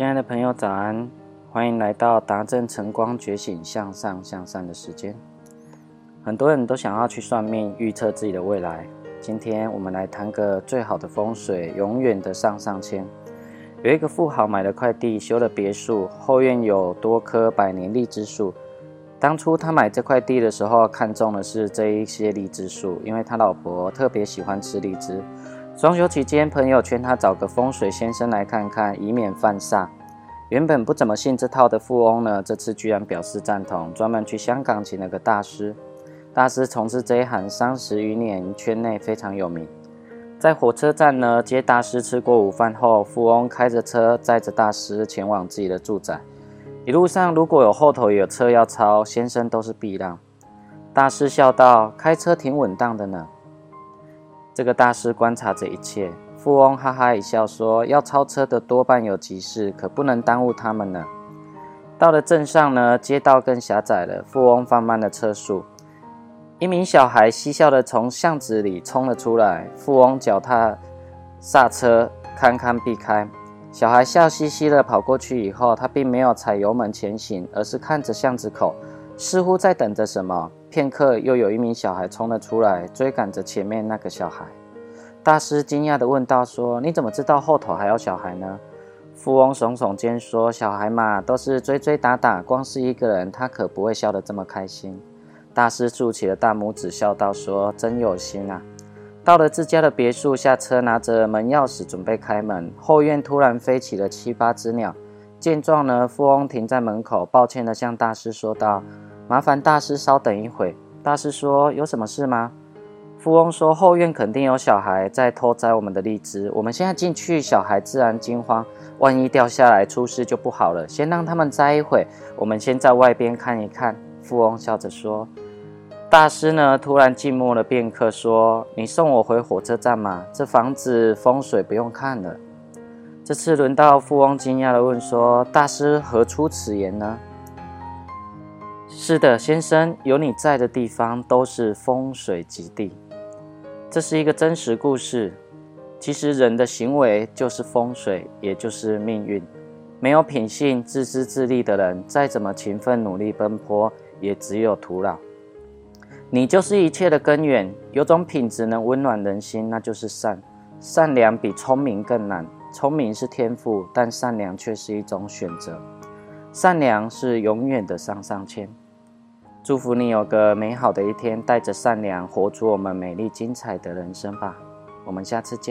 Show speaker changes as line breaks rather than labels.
亲爱的朋友，早安！欢迎来到达正晨光觉醒向上向善的时间。很多人都想要去算命，预测自己的未来。今天我们来谈个最好的风水，永远的上上签。有一个富豪买了块地，修了别墅，后院有多棵百年荔枝树。当初他买这块地的时候，看中的是这一些荔枝树，因为他老婆特别喜欢吃荔枝。装修期间，朋友劝他找个风水先生来看看，以免犯煞。原本不怎么信这套的富翁呢，这次居然表示赞同，专门去香港请了个大师。大师从事这一行三十余年，圈内非常有名。在火车站呢，接大师吃过午饭后，富翁开着车载着大师前往自己的住宅。一路上如果有后头有车要超，先生都是避让。大师笑道：“开车挺稳当的呢。”这个大师观察着一切，富翁哈哈一笑说：“要超车的多半有急事，可不能耽误他们呢。”到了镇上呢，街道更狭窄了，富翁放慢了车速。一名小孩嬉笑的从巷子里冲了出来，富翁脚踏刹车，堪堪避开。小孩笑嘻嘻的跑过去以后，他并没有踩油门前行，而是看着巷子口，似乎在等着什么。片刻，又有一名小孩冲了出来，追赶着前面那个小孩。大师惊讶地问道：“说你怎么知道后头还有小孩呢？”富翁耸耸肩说：“小孩嘛，都是追追打打，光是一个人，他可不会笑得这么开心。”大师竖起了大拇指，笑道：“说真有心啊！”到了自家的别墅，下车拿着门钥匙准备开门，后院突然飞起了七八只鸟。见状呢，富翁停在门口，抱歉地向大师说道。麻烦大师稍等一会。大师说：“有什么事吗？”富翁说：“后院肯定有小孩在偷摘我们的荔枝。我们现在进去，小孩自然惊慌，万一掉下来出事就不好了。先让他们摘一会，我们先在外边看一看。”富翁笑着说。大师呢，突然静默了片刻，说：“你送我回火车站吗？这房子风水不用看了。”这次轮到富翁惊讶地问说：“大师何出此言呢？”是的，先生，有你在的地方都是风水极地。这是一个真实故事。其实人的行为就是风水，也就是命运。没有品性、自私自利的人，再怎么勤奋努力奔波，也只有徒劳。你就是一切的根源。有种品质能温暖人心，那就是善。善良比聪明更难。聪明是天赋，但善良却是一种选择。善良是永远的上上签。祝福你有个美好的一天，带着善良活出我们美丽精彩的人生吧。我们下次见。